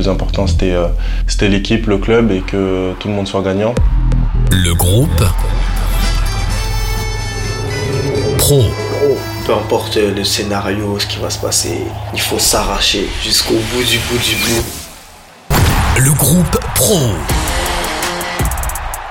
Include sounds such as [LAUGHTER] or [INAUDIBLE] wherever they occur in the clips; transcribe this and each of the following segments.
plus important, c'était c'était l'équipe, le club et que tout le monde soit gagnant. Le groupe Pro. Peu importe le scénario, ce qui va se passer, il faut s'arracher jusqu'au bout du bout du bout. Le groupe Pro.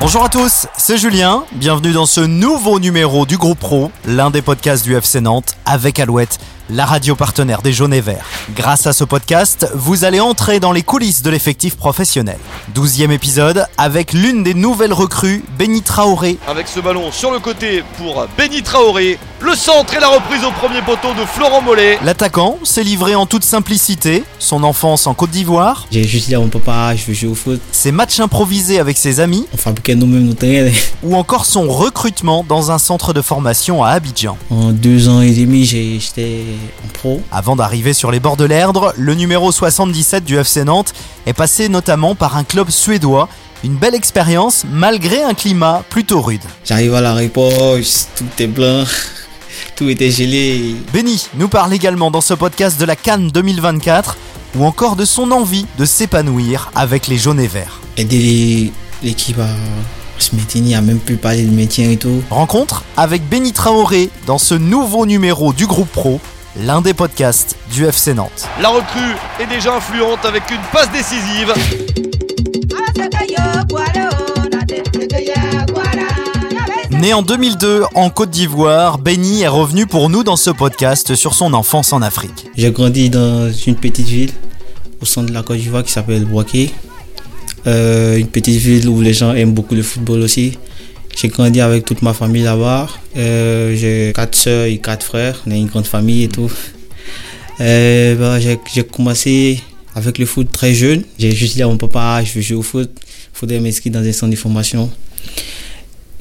Bonjour à tous, c'est Julien. Bienvenue dans ce nouveau numéro du groupe Pro, l'un des podcasts du FC Nantes avec Alouette la radio partenaire des Jaunes et Verts. Grâce à ce podcast, vous allez entrer dans les coulisses de l'effectif professionnel. Douzième épisode avec l'une des nouvelles recrues, Benny Traoré. Avec ce ballon sur le côté pour Benny Traoré, le centre et la reprise au premier poteau de Florent Mollet. L'attaquant s'est livré en toute simplicité, son enfance en Côte d'Ivoire. J'ai juste dit à mon papa, je veux jouer au foot. Ses matchs improvisés avec ses amis. On fabriquait nous-mêmes nos terrains. [LAUGHS] Ou encore son recrutement dans un centre de formation à Abidjan. En deux ans et demi, j'étais pro. Avant d'arriver sur les bords de l'Erdre, le numéro 77 du FC Nantes est passé notamment par un club suédois. Une belle expérience malgré un climat plutôt rude. J'arrive à l'aéroport, tout est blanc, tout était gelé. Benny nous parle également dans ce podcast de la Cannes 2024 ou encore de son envie de s'épanouir avec les jaunes et verts. Aider l'équipe à se maintenir, à même plus parler de maintien et tout. Rencontre avec Benny Traoré dans ce nouveau numéro du groupe Pro l'un des podcasts du FC Nantes. La recrue est déjà influente avec une passe décisive. Né en 2002 en Côte d'Ivoire, Benny est revenu pour nous dans ce podcast sur son enfance en Afrique. J'ai grandi dans une petite ville au centre de la Côte d'Ivoire qui s'appelle Boaké. Euh, une petite ville où les gens aiment beaucoup le football aussi. J'ai grandi avec toute ma famille là-bas. Euh, j'ai quatre soeurs et quatre frères. On a une grande famille et tout. Euh, bah, j'ai commencé avec le foot très jeune. J'ai juste dit à mon papa, je veux jouer au foot. Il faudrait m'inscrire dans un centre de formation.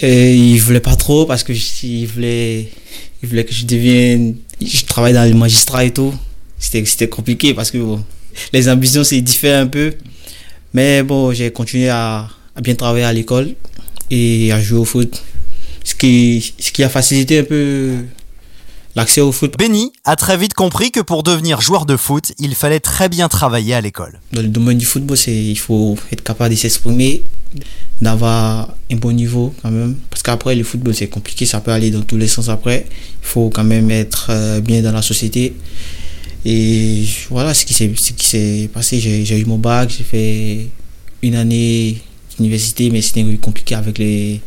Et il voulait pas trop parce que il voulait, il voulait que je devienne, je travaille dans le magistrat et tout. C'était compliqué parce que les ambitions c'est différent un peu. Mais bon, j'ai continué à, à bien travailler à l'école et à jouer au foot. Ce qui, ce qui a facilité un peu l'accès au foot. Benny a très vite compris que pour devenir joueur de foot, il fallait très bien travailler à l'école. Dans le domaine du football, c'est, il faut être capable de s'exprimer, d'avoir un bon niveau quand même. Parce qu'après, le football, c'est compliqué, ça peut aller dans tous les sens après. Il faut quand même être euh, bien dans la société. Et voilà ce qui s'est, passé. J'ai, eu mon bac, j'ai fait une année université, mais c'était compliqué avec les,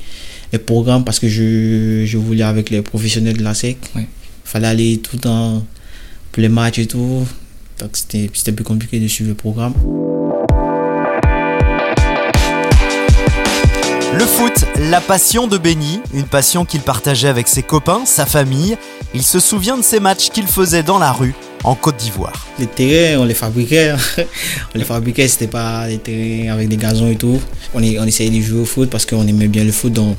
les, programmes parce que je, je, voulais avec les professionnels de la SEC. Fallait aller tout le temps pour les matchs et tout. Donc c'était plus compliqué de suivre le programme. Le foot, la passion de Benny, une passion qu'il partageait avec ses copains, sa famille. Il se souvient de ces matchs qu'il faisait dans la rue en Côte d'Ivoire. Les terrains, on les fabriquait. [LAUGHS] On les fabriquait, c'était pas des terrains avec des gazons et tout. On, on essayait de jouer au foot parce qu'on aimait bien le foot, donc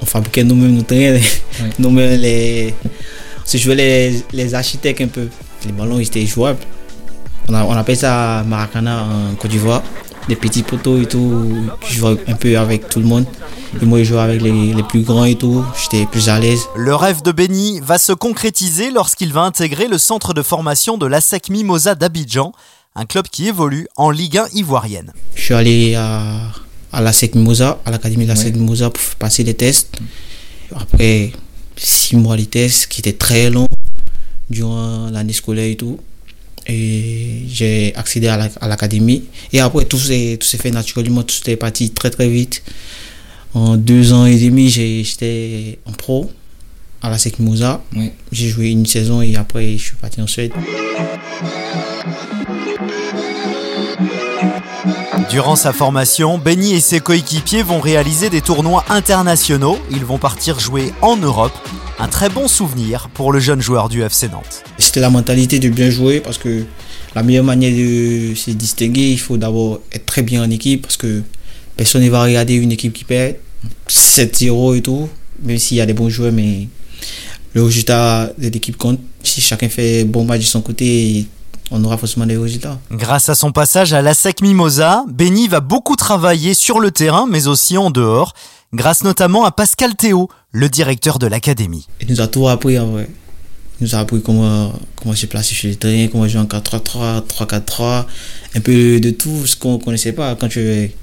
on fabriquait nous-mêmes nos terrains. [LAUGHS] nous-mêmes, les... se jouait les, les architectes un peu. Les ballons, ils étaient jouables. On, on appelle ça Maracana en Côte d'Ivoire des petits poteaux et tout. Je jouais un peu avec tout le monde. Et moi, je jouais avec les, les plus grands et tout. J'étais plus à l'aise. Le rêve de Benny va se concrétiser lorsqu'il va intégrer le centre de formation de l'ASEC Mimosa d'Abidjan, un club qui évolue en Ligue 1 ivoirienne. Je suis allé à, à l'ASEC Mimosa, à l'académie de l'ASEC Mimosa pour passer les tests. Après six mois les tests qui étaient très longs durant l'année scolaire et tout et j'ai accédé à l'académie. et après, tout s'est fait naturellement, tout s'est parti très très vite. En deux ans et demi, j'étais en pro à la SEC J'ai joué une saison et après, je suis parti en Suède. Durant sa formation, Benny et ses coéquipiers vont réaliser des tournois internationaux. Ils vont partir jouer en Europe. Un très bon souvenir pour le jeune joueur du FC Nantes. C'était la mentalité de bien jouer parce que la meilleure manière de se distinguer, il faut d'abord être très bien en équipe parce que personne ne va regarder une équipe qui perd 7-0 et tout, même s'il y a des bons joueurs, mais le résultat de l'équipe compte. Si chacun fait bon match de son côté, on aura forcément des résultats. Grâce à son passage à l'ASEC Mimosa, Benny va beaucoup travailler sur le terrain, mais aussi en dehors, grâce notamment à Pascal Théo, le directeur de l'académie. Il nous a tout appris en vrai. Il nous a appris comment, comment se placer sur le terrain, comment jouer en 4-3-3, 3-4-3, un peu de tout ce qu'on ne connaissait pas. Quand tu, es,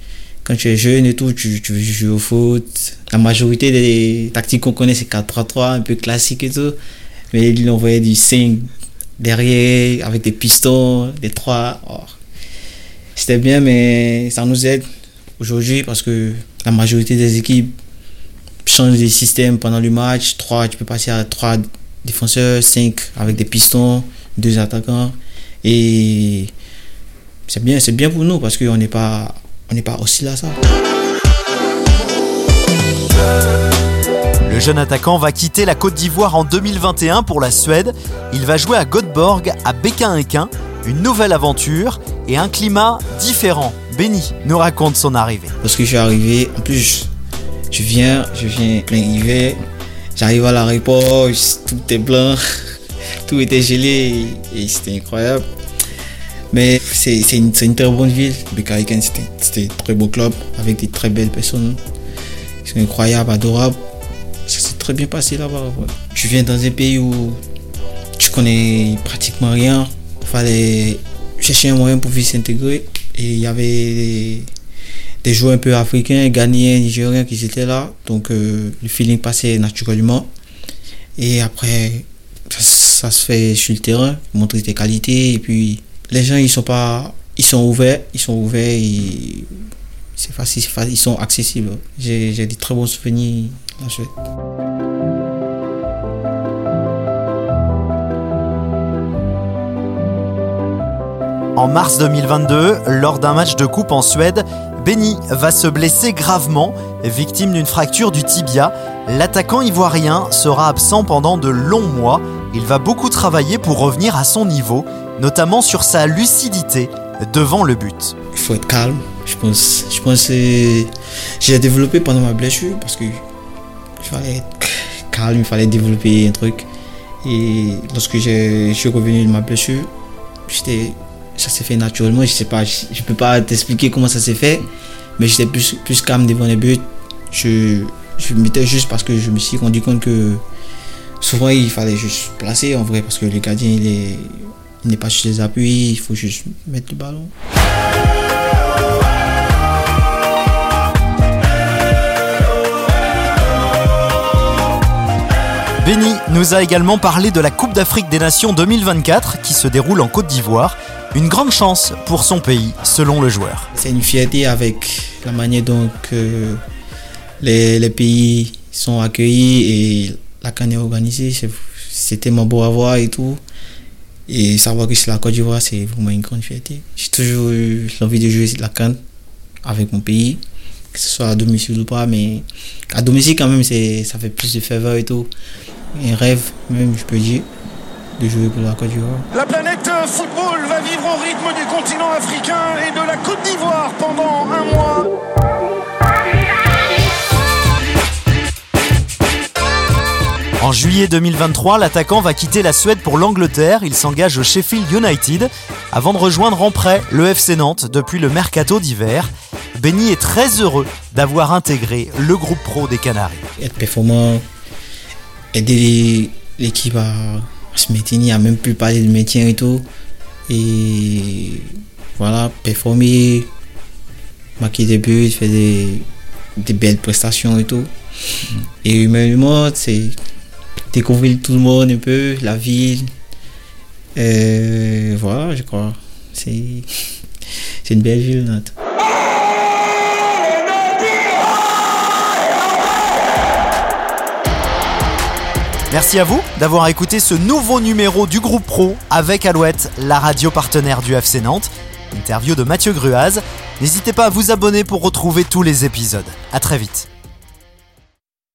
quand tu es jeune et tout, tu, tu veux jouer au foot. La majorité des tactiques qu'on connaît, c'est 4-3-3, un peu classique et tout. Mais il envoyait du 5 derrière, avec des pistons, des 3. Oh. C'était bien, mais ça nous aide aujourd'hui parce que la majorité des équipes changent de système pendant le match. 3, tu peux passer à 3 défenseurs, 5 avec des pistons, 2 attaquants. Et c'est bien, c'est bien pour nous parce qu'on n'est pas, pas hostile à ça. Le jeune attaquant va quitter la Côte d'Ivoire en 2021 pour la Suède. Il va jouer à Göteborg, à Béquin-Équin. Une nouvelle aventure et un climat différent. Benny nous raconte son arrivée. Lorsque je suis arrivé, en plus, je viens, je viens plein hiver. J'arrive à l'aéroport, tout est blanc, [LAUGHS] tout était gelé et c'était incroyable. Mais c'est une, une, très bonne ville. Bécaïken, c'était un très beau club avec des très belles personnes. C'est incroyable, adorable. Très bien passé là-bas. Tu viens dans un pays où tu connais pratiquement rien. Fallait chercher un moyen pour s'intégrer. Et il y avait des joueurs un peu africains, ghanéens, nigériens qui étaient là. Donc euh, le feeling passait naturellement. Et après, ça, se fait sur le terrain, montrer tes qualités. Et puis les gens, ils sont pas. Ils sont ouverts, ils sont ouverts et c'est facile, facile, ils sont accessibles. J'ai des très bons souvenirs. En mars 2022, lors d'un match de coupe en Suède, Benny va se blesser gravement, victime d'une fracture du tibia. L'attaquant ivoirien sera absent pendant de longs mois. Il va beaucoup travailler pour revenir à son niveau, notamment sur sa lucidité devant le but. Il faut être calme. Je pense, je pense j'ai développé pendant ma blessure parce que il fallait être calme, il fallait développer un truc. Et lorsque je suis revenu de ma blessure, j'étais ça s'est fait naturellement. Je sais pas, je, peux pas t'expliquer comment ça s'est fait, mais j'étais plus, plus calme devant les buts. Je, je mettais juste parce que je me suis rendu compte que souvent il fallait juste placer en vrai parce que le gardien il est il n'est pas sur les appuis, il faut juste mettre le ballon. Benny nous a également parlé de la Coupe d'Afrique des Nations 2024 qui se déroule en Côte d'Ivoire. Une grande chance pour son pays, selon le joueur. C'est une fierté avec la manière dont les, les, pays sont accueillis et la canne est organisée. C'était mon beau à voir et tout. Et savoir que c'est la Côte d'Ivoire, c'est vraiment une grande fierté. J'ai toujours eu l'envie de jouer la canne avec mon pays, que ce soit à domicile ou pas, mais à domicile quand même, ça fait plus de faveur et tout. Un rêve même, je peux dire de jouer pour la Côte d'Ivoire. La planète football va vivre au rythme du continent africain et de la Côte d'Ivoire pendant un mois. En juillet 2023, l'attaquant va quitter la Suède pour l'Angleterre. Il s'engage au Sheffield United avant de rejoindre en prêt le FC Nantes depuis le mercato d'hiver. Benny est très heureux d'avoir intégré le groupe pro des Canaries. Être performant, aider l'équipe à se maintenir, à même plus parler de maintien et tout. Et voilà, performer, marquer des buts, faire des, des belles prestations et tout. Et humainement, c'est découvrir tout le monde un peu, la ville. Et voilà, je crois. C'est une belle ville, Nantes. Merci à vous d'avoir écouté ce nouveau numéro du groupe Pro avec Alouette, la radio partenaire du FC Nantes. Interview de Mathieu Gruaz. N'hésitez pas à vous abonner pour retrouver tous les épisodes. A très vite.